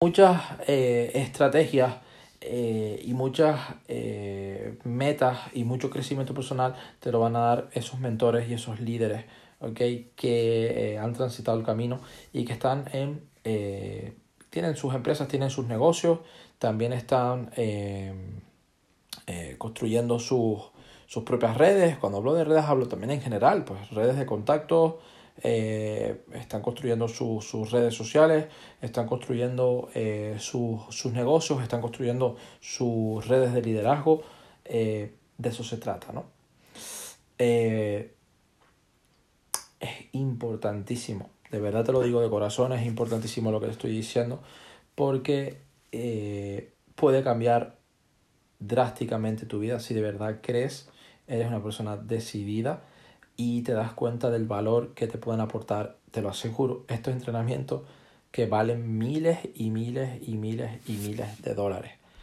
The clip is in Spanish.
muchas eh, estrategias eh, y muchas eh, metas y mucho crecimiento personal te lo van a dar esos mentores y esos líderes okay, que han transitado el camino y que están en tienen sus empresas tienen sus negocios también están construyendo sus, sus propias redes. Cuando hablo de redes hablo también en general pues redes de contacto eh, están construyendo sus redes sociales, están construyendo eh, sus negocios, están construyendo sus redes de liderazgo. Eh, de eso se trata, ¿no? es importantísimo, de verdad te lo digo de corazón, es importantísimo lo que te estoy diciendo, porque puede cambiar drásticamente tu vida si de verdad crees, eres una persona decidida y te das cuenta del valor que te pueden aportar, te lo aseguro, estos entrenamientos que valen miles y miles y miles y miles de dólares.